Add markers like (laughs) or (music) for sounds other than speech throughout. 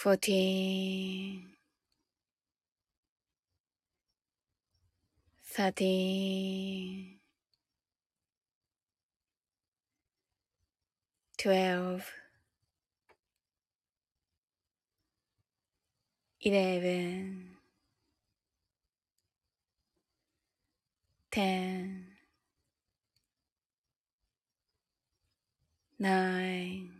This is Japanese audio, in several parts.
14 13 12 11 10 fourteen, thirteen, twelve, eleven, ten, nine.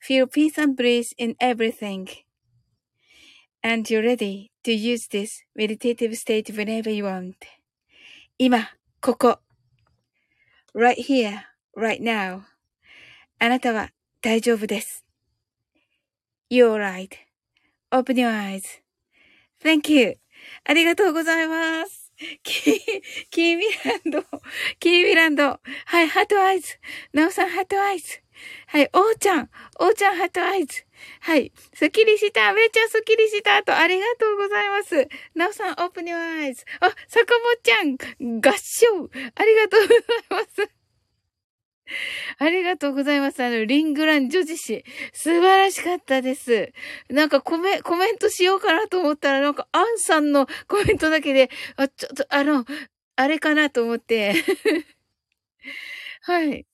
Feel peace and bliss in everything. And you're ready to use this meditative state whenever you want. 今、ここ。right here, right now. あなたは大丈夫です。You're right. Open your eyes.Thank you. ありがとうございます。キー、キーミランド、キーミランド。はい、ハートアイズ。ナオさん、ハートアイズ。 (laughs) はい、おーちゃん、おーちゃん、 heart eyes。はい、スッキリした。めっちゃスッキリしたと、ありがとうございます。ナオさん、オープニュアイズ。あ、坂本ちゃん、合唱。ありがとうございます。ありがとうございます。あの、リングラン女子誌。素晴らしかったです。なんかコメ、コメントしようかなと思ったら、なんかアンさんのコメントだけで、あ、ちょっと、あの、あれかなと思って。(laughs) はい。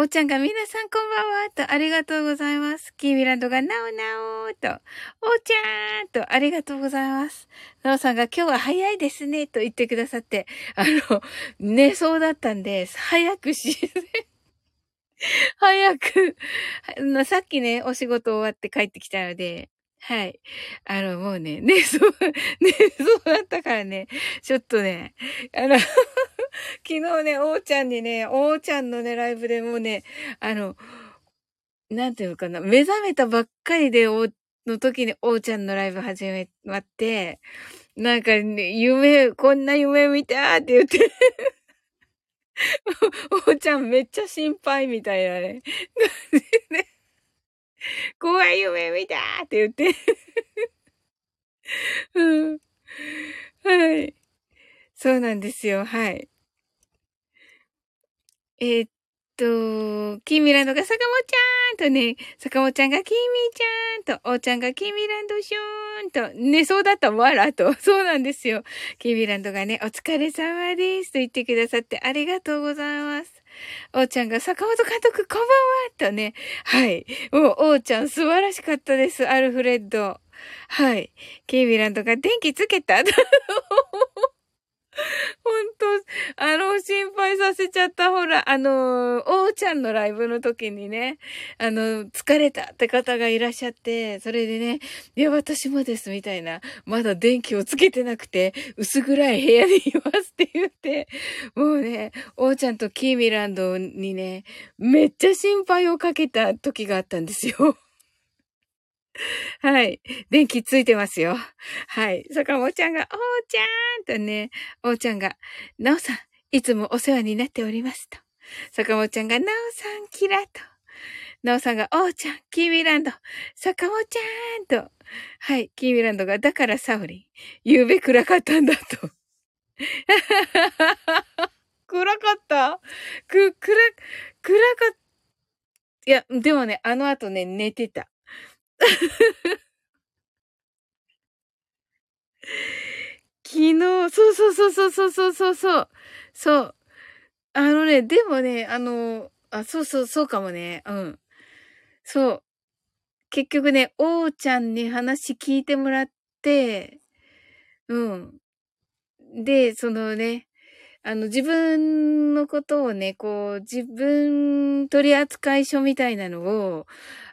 おーちゃんが皆さんこんばんはとありがとうございます。キーミランドがなおなおと、おーちゃんとありがとうございます。なおさんが今日は早いですねと言ってくださって、あの、寝そうだったんです、早くし、早く、さっきね、お仕事終わって帰ってきたので、はい。あの、もうね、寝そう、(laughs) 寝そうだったからね、ちょっとね、あの (laughs) 昨日ね、おーちゃんにね、おーちゃんのね、ライブでもうね、あの、なんていうのかな、目覚めたばっかりで、お、の時におーちゃんのライブ始め、まって、なんかね、夢、こんな夢見たって言って (laughs) おーちゃんめっちゃ心配みたいなね。ね怖い夢見たって言って (laughs) うん。はい。そうなんですよ。はい。えー、っと、キーミランドが坂本ちゃんとね、坂本ちゃんがキーミーちゃんと、おーちゃんがキーミランドシューンと、ね、そうだったわらと。(laughs) そうなんですよ。キーミランドがね、お疲れ様ですと言ってくださってありがとうございます。おーちゃんが坂本監督こんばんはとね。はい。もう、おーちゃん素晴らしかったです。アルフレッド。はい。キーミランドが電気つけた (laughs) 本当あの、心配させちゃった。ほら、あの、おーちゃんのライブの時にね、あの、疲れたって方がいらっしゃって、それでね、いや、私もです、みたいな。まだ電気をつけてなくて、薄暗い部屋にいますって言って、もうね、おーちゃんとキーミランドにね、めっちゃ心配をかけた時があったんですよ。(laughs) はい。電気ついてますよ。はい。坂本ちゃんが、おーちゃんとね、おーちゃんが、なおさん、いつもお世話になっておりますと。坂本ちゃんが、なおさん、キラと。なおさんが、おーちゃん、キーミランド、坂本ちゃんと。はい。キーミランドが、だからサウリン、夕べ暗かったんだと。(laughs) 暗かった？く、暗、暗かった。いや、でもね、あの後ね、寝てた。(laughs) 昨日、そうそうそうそうそうそうそうそう。そう。あのね、でもね、あの、あ、そうそうそうかもね。うん。そう。結局ね、おーちゃんに話聞いてもらって、うん。で、そのね、あの、自分のことをね、こう、自分取扱書みたいなのを、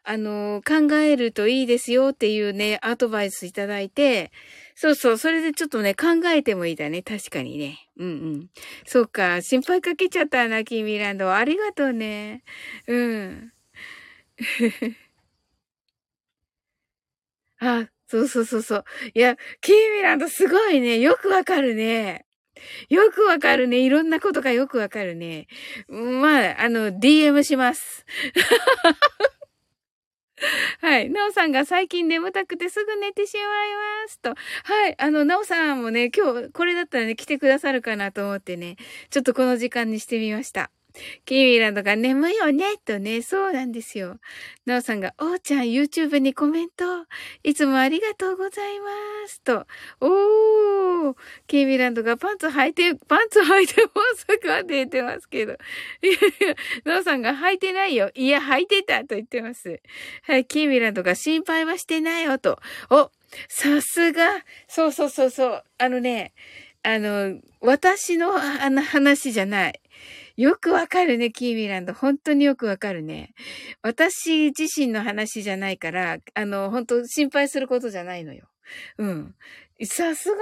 あの、考えるといいですよっていうね、アドバイスいただいて、そうそう、それでちょっとね、考えてもいいだね。確かにね。うんうん。そうか、心配かけちゃったな、キーミランド。ありがとうね。うん。(laughs) あ、そうそうそうそう。いや、キーミランドすごいね。よくわかるね。よくわかるね。いろんなことがよくわかるね。まあ、あの、DM します。(laughs) (laughs) はい。なおさんが最近眠たくてすぐ寝てしまいますと。はい。あの、なおさんもね、今日これだったらね、来てくださるかなと思ってね、ちょっとこの時間にしてみました。キミランドが眠いよねとね、そうなんですよ。なおさんが、おーちゃん YouTube にコメント、いつもありがとうございますと。おー、キミランドがパンツ履いて、パンツ履いてますかって言ってますけど。(laughs) いやいや、なおさんが履いてないよ。いや、履いてたと言ってます。はい、キミランドが心配はしてないよと。お、さすが。そうそうそうそう。あのね、あの、私のあの話じゃない。よくわかるね、キーミランド。本当によくわかるね。私自身の話じゃないから、あの、本当心配することじゃないのよ。うん。さすが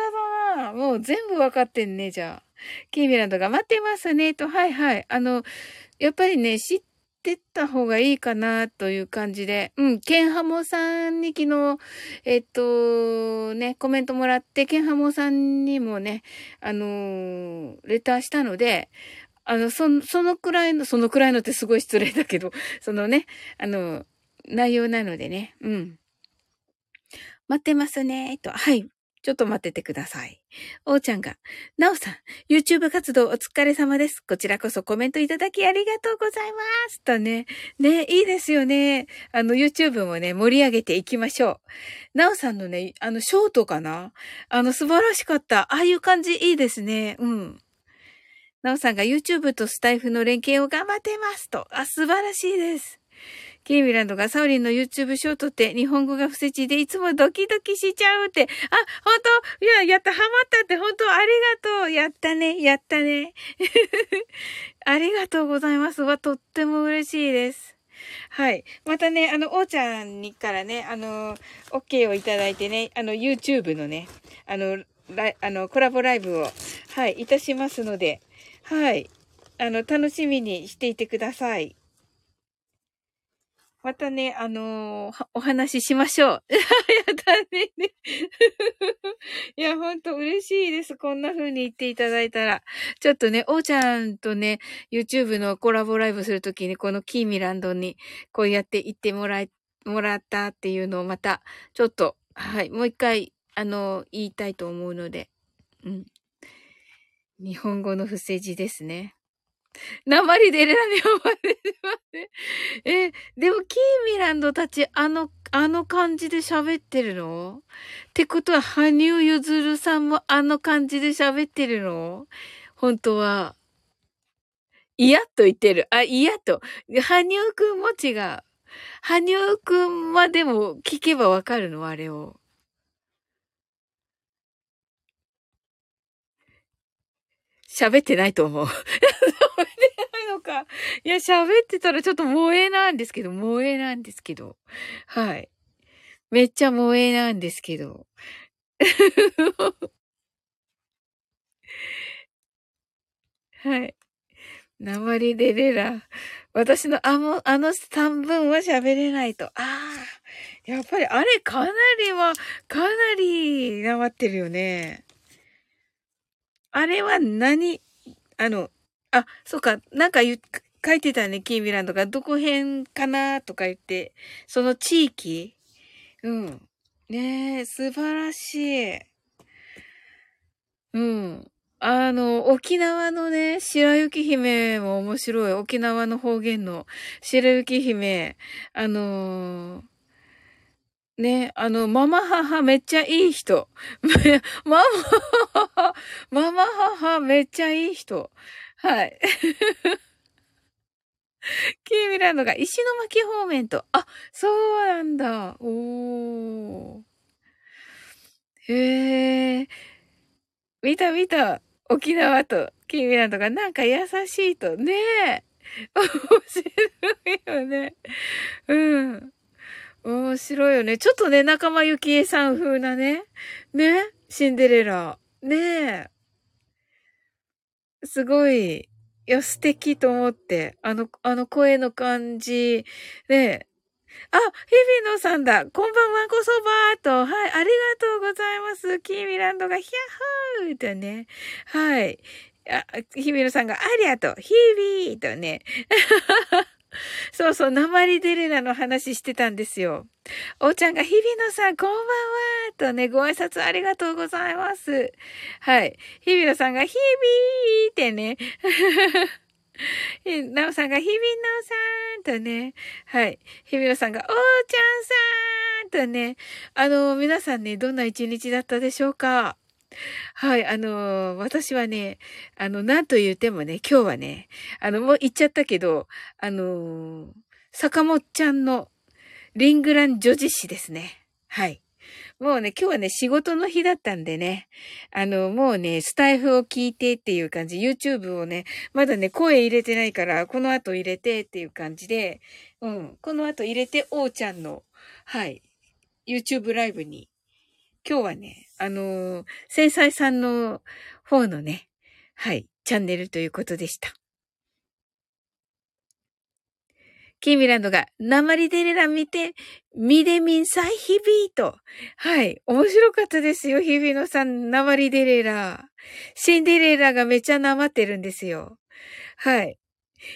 だな。もう全部わかってんね、じゃあ。キーミランドが待ってますね、と。はいはい。あの、やっぱりね、知ってった方がいいかな、という感じで。うん、ケンハモさんに昨日、えっと、ね、コメントもらって、ケンハモさんにもね、あの、レターしたので、あの、そ、そのくらいの、そのくらいのってすごい失礼だけど、(laughs) そのね、あの、内容なのでね、うん。待ってますね、と。はい。ちょっと待っててください。おーちゃんが、なおさん、YouTube 活動お疲れ様です。こちらこそコメントいただきありがとうございます。とね。ね、いいですよね。あの、YouTube もね、盛り上げていきましょう。なおさんのね、あの、ショートかな？あの、素晴らしかった。ああいう感じいいですね。うん。なおさんが YouTube とスタイフの連携を頑張ってますと。あ、素晴らしいです。キーミランドがサオリンの YouTube ショートって日本語が不正地でいつもドキドキしちゃうって。あ、本当？いや、やった、ハマったって本当ありがとう。やったね、やったね。(laughs) ありがとうございます。わ、とっても嬉しいです。はい。またね、あの、おーちゃんにからね、あの、OK をいただいてね、あの、YouTube のね、あの、ラあの、コラボライブを、はい、いたしますので、はい。あの、楽しみにしていてください。またね、あのー、お話ししましょう。(laughs) やだね。(laughs) いや、ほんと嬉しいです。こんな風に言っていただいたら。ちょっとね、おーちゃんとね、YouTube のコラボライブするときに、このキーミランドに、こうやって言ってもらい、もらったっていうのをまた、ちょっと、はい、もう一回、あのー、言いたいと思うので。うん。日本語の不正字ですね。鉛でレラに呼ばれてますね。え、でもキーミランドたちあの、あの感じで喋ってるの？ってことは、羽生結弦さんもあの感じで喋ってるの？本当は。嫌と言ってる。あ、嫌と。羽生くんも違う。羽生くんはでも聞けばわかるの？あれを。喋ってないと思う。喋ってないのか。いや、喋ってたらちょっと萌えなんですけど、萌えなんですけど。はい。めっちゃ萌えなんですけど。(laughs) はい。鉛でレラ。私のあの、あの三分は喋れないと。ああ。やっぱりあれかなりは、かなりなまってるよね。あれは何？あの、あ、そうか、なんか言、書いてたね、キーミランドが。どこ辺かなとか言って、その地域？うん。ねえ、素晴らしい。うん。あの、沖縄のね、白雪姫も面白い。沖縄の方言の白雪姫。あのーね、あの、ママ母めっちゃいい人。(laughs) ママ母、ママ母めっちゃいい人。はい。(laughs) キーミランドが石巻方面と。あ、そうなんだ。おー。へえ。見た見た。沖縄とキーミランドがなんか優しいと。ねえ。(laughs) 面白いよね。うん。面白いよね。ちょっとね、仲間由紀恵さん風なね。ね？シンデレラ。ね？え。すごい、いや、素敵と思って。あの、あの声の感じ。ね？あ、日比野さんだ。こんばんは、こそばーと。はい、ありがとうございます。キーミランドが、ヒャッホーとね。はい。あ、日比野さんが、ありがとう。ヒービーとね。(laughs) そうそう、鉛デレラの話してたんですよ。おーちゃんが、日比野さん、こんばんはとね、ご挨拶ありがとうございます。はい。日比野さんが、日々ってね。(laughs) なおさんが、日比野さんとね。はい。日比野さんが、おーちゃんさんとね。あの、皆さんね、どんな一日だったでしょうか？(laughs) はい、あのー、私はね、あの、なんと言ってもね、今日はね、あの、もう言っちゃったけど、あのー、坂本ちゃんのリングラン女子誌ですね。はい。もうね、今日はね、仕事の日だったんでね、あの、もうね、スタイフを聞いてっていう感じ、YouTube をね、まだね、声入れてないから、この後入れてっていう感じで、うん、この後入れて、おーちゃんの、はい、YouTube ライブに今日はね、あのー、繊細さんの方のね、はい、チャンネルということでした。キーミランドが、鉛デレラ見て、ミデミンサイヒビーと。はい。面白かったですよ、日比野さん、鉛デレラ。シンデレラがめちゃなまってるんですよ。はい。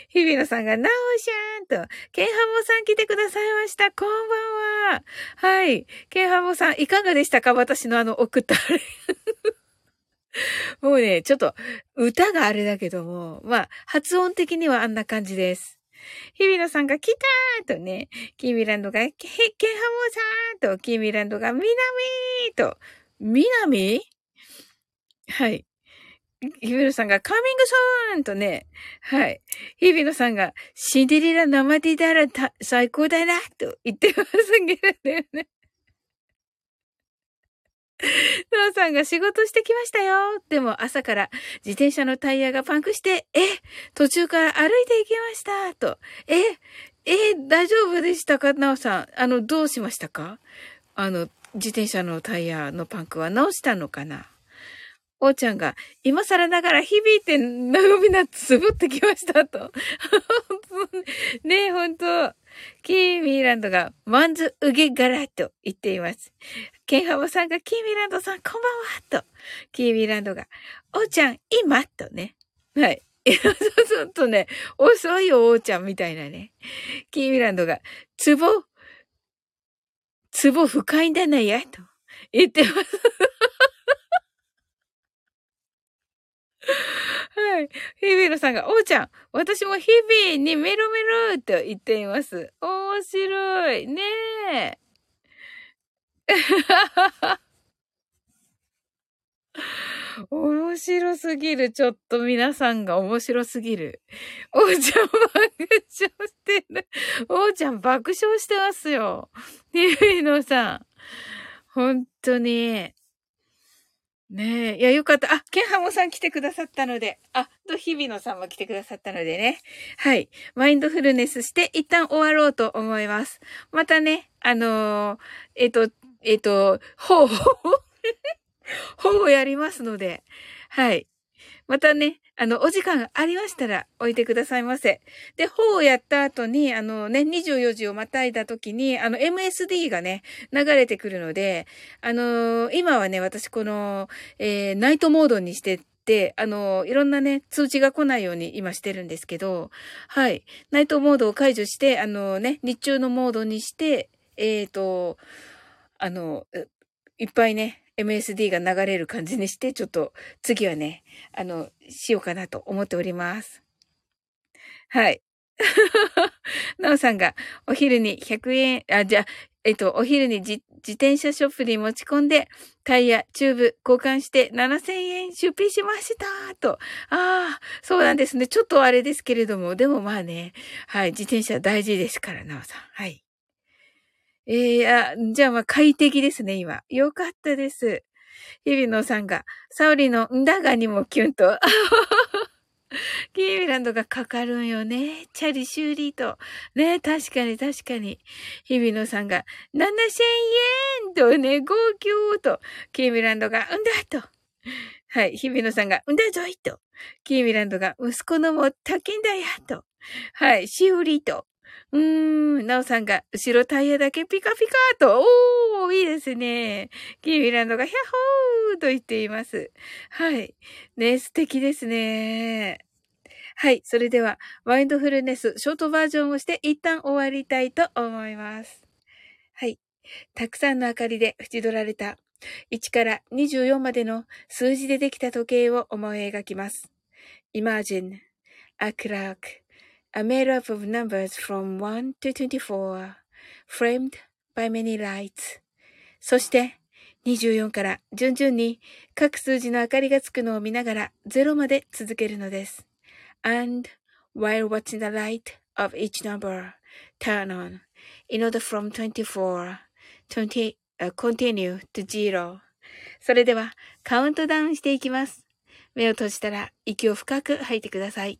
日比野さんが、なおしゃーんと、ケンハモさん来てくださいました。こんばんは。はい。ケンハモさん、いかがでしたか？私のあの送ったあれ。(laughs) もうね、ちょっと、歌があれだけども、まあ、発音的にはあんな感じです。日比野さんが来たーとね、キーミランドが、ケンハモさんと、キーミランドが、ミナミーと、ミナミはい。日比野さんがカーミングソーンとね、はい。日比野さんがシンデレラ生でだらた最高だなと言ってますけどね。ノアさんが仕事してきましたよ。でも朝から自転車のタイヤがパンクして、え、途中から歩いていきました。と。え、え、大丈夫でしたか？ナオさん。あの、どうしましたか？あの、自転車のタイヤのパンクは直したのかな？おーちゃんが、今更ながら響いて、なごみなつぶってきましたと。(laughs) ねえ、ほんと。キーミーランドが、マンズウゲガラと言っています。ケンハモさんが、キーミーランドさん、こんばんはと。キーミーランドが、おーちゃん、今とね。はい。(laughs) ちょっとね、遅い、おーちゃんみたいなね。キーミーランドが、ツボ、ツボ深いんだなや、と言ってます。はい。ヒビロさんが、おうちゃん、私も日々にメロメロと言っています。面白い。ねえ。(laughs) 面白すぎる。ちょっと皆さんが面白すぎる。おうちゃん爆笑してる。おうちゃん爆笑してますよ。ヒビロさん。本当に。ねえ。いや、よかった。あ、ケンハモさん来てくださったので。あ、と、日比野さんも来てくださったのでね。はい。マインドフルネスして一旦終わろうと思います。またね、あのー、えっ、と、えっ、と、ほう、ほう、(laughs) ほうをやりますので。はい。またね、あの、お時間ありましたら置いてくださいませ。で、方をやった後に、あのね、24時をまたいだ時に、あの、MSD がね、流れてくるので、あのー、今はね、私この、えー、ナイトモードにしてで、あの、いろんなね、通知が来ないように今してるんですけど、はい。ナイトモードを解除して、あのね、日中のモードにして、えっ、ー、と、あの、いっぱいね、MSD が流れる感じにして、ちょっと次はね、あの、しようかなと思っております。はい。(laughs) なおさんがお昼に100円、あ、じゃあ、えっと、お昼に自転車ショップに持ち込んで、タイヤ、チューブ交換して7000円出費しましたと。ああ、そうなんですね。ちょっとあれですけれども、でもまあね、はい、自転車大事ですから、なおさん。はい。ええー、あ、じゃあまあ快適ですね、今。よかったです。日比野さんが、サオリのんだがにもキュンと。(laughs) キーミランドがかかるんよね。チャリ修理と。ね、確かに確かに。日比野さんが、7000円とね、号泣と。キーミランドが、うんだと。はい。日比野さんが、うんだぞいと。キーミランドが、息子のもたけんだやと。はい。修理と。うーん、なおさんが、後ろタイヤだけピカピカと、おー、いいですね。キーミランドが、ヒャッホーと言っています。はい。ね、素敵ですね。はい。それでは、ワインドフルネス、ショートバージョンをして一旦終わりたいと思います。はい。たくさんの明かりで縁取られた1から24までの数字でできた時計を思い描きます。Imagine a clock A made up of numbers from 1 to 24, framed by many lights. そして、24から順々に各数字の明かりがつくのを見ながら0まで続けるのです。And while watching the light of each number turn on, in order from 24, 20, uh, continue to zero. それではカウントダウンしていきます。目を閉じたら息を深く吐いてください。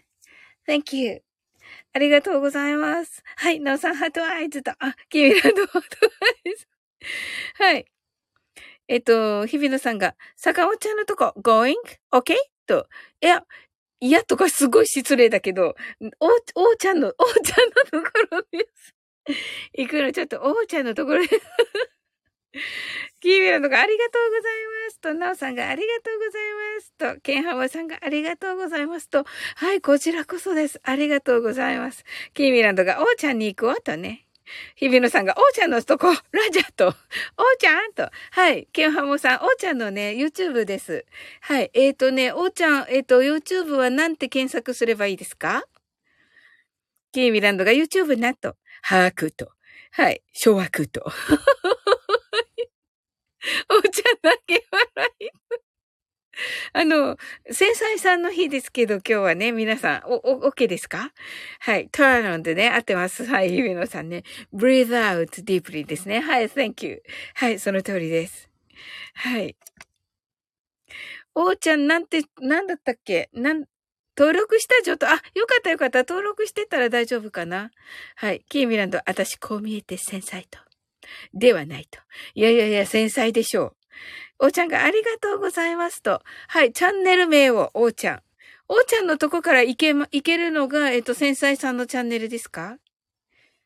Thank you. ありがとうございます。はい。なおさん、ハートアイズと、あ、キミランドハートアイズ。はい。えっと、日比野さんが、坂尾ちゃんのとこ、going?OK? と、いや、いやとかすごい失礼だけど、お、おーちゃんの、おーちゃんのところです。行くのちょっと、おーちゃんのところです。キーミラのがありがとうございますと、ナオさんがありがとうございますと、ケンハワさんがありがとうございますと、はい、こちらこそです。ありがとうございます。キーミランドが、おーちゃんに行くわとね。日比野さんが、おーちゃんのとこ、ラジャと、おーちゃんと、はい、ケンハモさん、おーちゃんのね、YouTube です。はい、えっ、ー、とね、おーちゃん、えっ、ー、と、YouTube はなんて検索すればいいですか？キーミランドが YouTube なと、把握と、はい、掌握と。おーちゃんだけ笑い。あの、繊細さんの日ですけど、今日はね、皆さん、お、お、OK ですか？はい。turn on でね、合ってます。はい、ゆめのさんね。breathe out deeply ですね。はい、thank you. はい、その通りです。はい。おーちゃん、なんて、なんだったっけ？なん、登録した？ちょっと、あ、よかったよかった。登録してたら大丈夫かな？はい。キーミランド、私こう見えて繊細と。ではないと。いやいやいや、繊細でしょう。おーちゃんがありがとうございますと。はい、チャンネル名を、おーちゃん。おーちゃんのとこから行けま、行けるのが、えっと、繊細さんのチャンネルですか？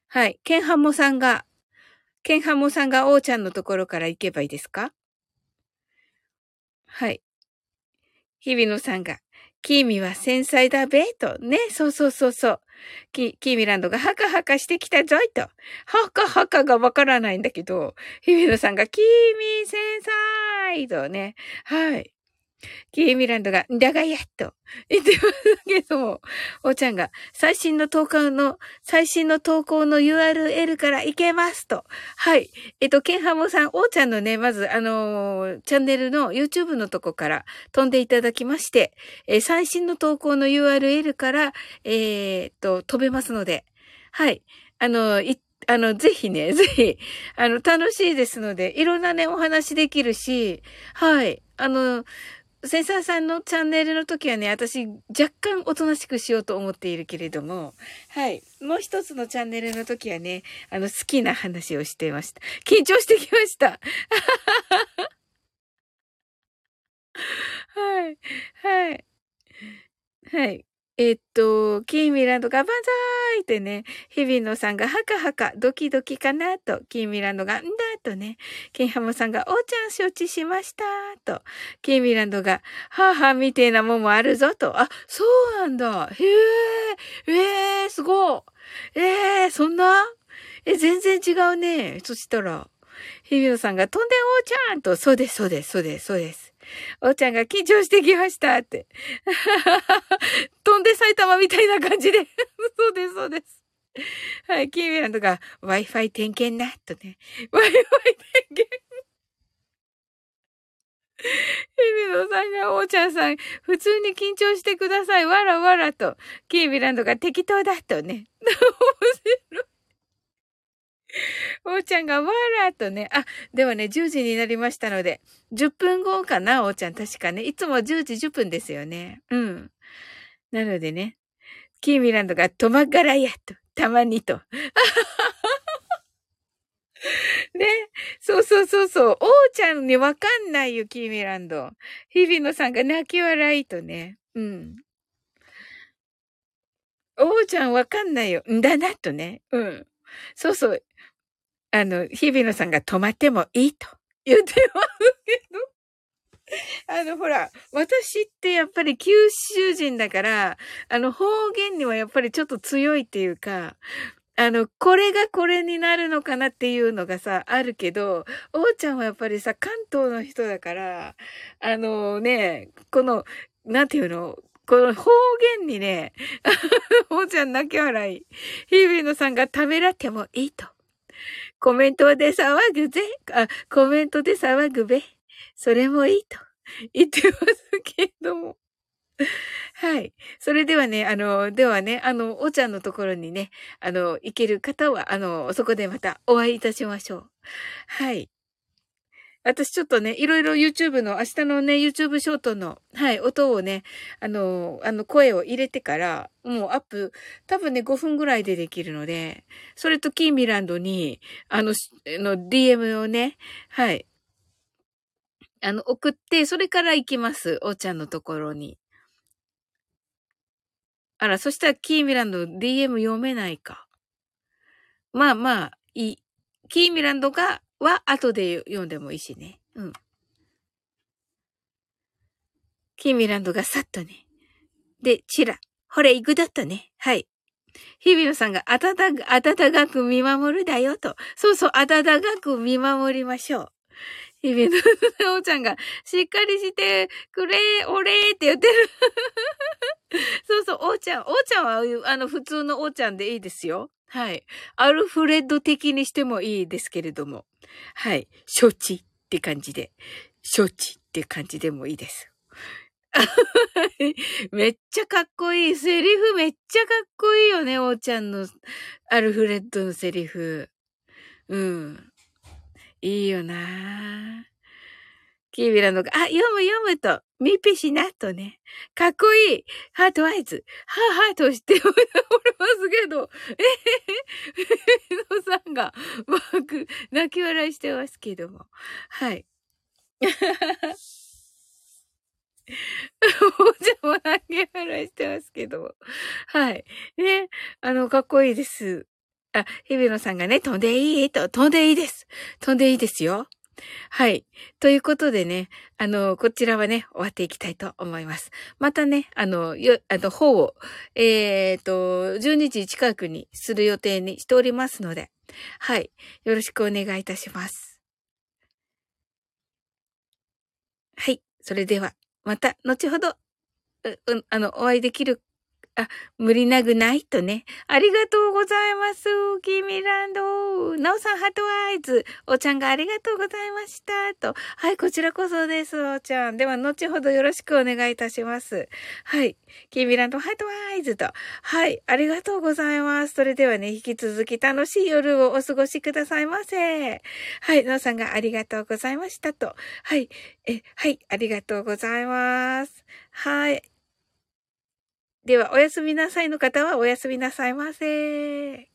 はい。ケンハモさんが、ケンハモさんがおーちゃんのところから行けばいいですか？はい。日比野さんが、キーミは繊細だべ、と。ね、そうそうそうそう。キキーミランドがハカハカしてきたぞいと。ハカハカがわからないんだけど、姫野さんがキーミ繊細とね。はい。キーミランドが、だがやっと言ってますけども、おーちゃんが、最新の投稿の、最新の投稿の URL から行けますと。はい。えっと、ケンハモさん、おーちゃんのね、まず、あのー、チャンネルの YouTube のとこから飛んでいただきまして、えー、最新の投稿の URL から、えー、っと、飛べますので、はい。あの、いあの、ぜひね、(laughs) ぜひ、あの、楽しいですので、いろんなね、お話できるし、はい。あの、センサーさんのチャンネルの時はね、私若干おとなしくしようと思っているけれども、はい。もう一つのチャンネルの時はね、あの、好きな話をしていました。緊張してきました。(laughs) はい。はい。はい。えっと、キーミランドがバンザーイってね、日比野さんがハカハカ、ドキドキかなと、キーミランドがんだとね、ケンハモさんがおーちゃん承知しましたと、キーミランドが、はぁはぁみてえなもんもあるぞと、あ、そうなんだ。へえ、ええー、すごい。ええー、そんな？え、全然違うね。そしたら、日比野さんが飛んでおーちゃんと、そうです、そうです、そうです、そうです。おーちゃんが緊張してきましたって。(laughs) 飛んで埼玉みたいな感じで。(laughs) そうです、そうです。はい、キーミランドが Wi-Fi 点検な、とね。Wi-Fi 点検。日比野さんが、おーちゃんさん、普通に緊張してください。わらわらと。キーミランドが適当だ、とね。(laughs) 面白い。おーちゃんがわらとね。あ、ではね、10時になりましたので、10分後かな、おーちゃん。確かね。いつも10時10分ですよね。うん。なのでね、キーミランドが止まがらやと、たまにと。(laughs) ね。そうそうそうそう。おーちゃんにわかんないよ、キーミランド。日比野さんが泣き笑いとね。うん。おうちゃんわかんないよ。んだなとね。うん。そうそう。あの、日比野さんが止まってもいいと言ってますけど。あの、ほら、私ってやっぱり九州人だから、あの、方言にはやっぱりちょっと強いっていうか、あの、これがこれになるのかなっていうのがさ、あるけど、おうちゃんはやっぱりさ、関東の人だから、あのね、この、なんていうの、この方言にね、(laughs) おうちゃん泣き笑い。日々野さんが食べらってもいいと。コメントで騒ぐぜ。あ、コメントで騒ぐべ。それもいいと言ってますけども。はい。それではね、あの、ではね、あの、おちゃんのところにね、あの、行ける方は、あの、そこでまたお会いいたしましょう。はい。私ちょっとね、いろいろ YouTube の、明日のね、YouTube ショートの、はい、音をね、あの、あの、声を入れてから、もうアップ、多分ね、5分ぐらいでできるので、それとキーミランドに、あの、の DM をね、はい、あの、送って、それから行きます。おーちゃんのところに。あら、そしたらキーミランド DM 読めないか。まあまあ、いい。キーミランドが、は後で読んでもいいしね。うん。キミランドがさっとね。で、チラ。ほれ、行くだったね。はい。日比野さんが温か、温かく見守るだよと。そうそう、温かく見守りましょう。日々のおちゃんが、しっかりしてくれ、おれーって言ってる。(laughs) そうそう、おーちゃん、おーちゃんは、あの、普通のおーちゃんでいいですよ。はい。アルフレッド的にしてもいいですけれども。はい。承知って感じで。承知って感じでもいいです。めっちゃかっこいい。セリフめっちゃかっこいいよね、おーちゃんのアルフレッドのセリフ。うん。いいよなキービラのが、あ、読む読むと、ミピしなとね。かっこいい。ハートアイズ。ハーハーとしておりますけど、えへへ、のさんが、マーク、泣き笑いしてますけども。はい。おじゃも泣き笑いしてますけども。はい。ね。あの、かっこいいです。あ、日比野さんがね、飛んでいい？と、飛んでいいです。飛んでいいですよ。はい。ということでね、あの、こちらはね、終わっていきたいと思います。またね、あの、よ、あの、方を、えっ、ー、と、12時近くにする予定にしておりますので、はい。よろしくお願いいたします。はい。それでは、また、後ほど、う、あの、お会いできるあ、無理なぐないとね。ありがとうございます。キーミランド。なおさん、ハートアイズ。おちゃんがありがとうございました。と。はい、こちらこそです、おちゃん。では、後ほどよろしくお願いいたします。はい。キーミランド、ハートアイズと。はい、ありがとうございます。それではね、引き続き楽しい夜をお過ごしくださいませ。はい、なおさんがありがとうございましたと。はい。え、はい、ありがとうございます。はい。では、おやすみなさいの方はおやすみなさいませ。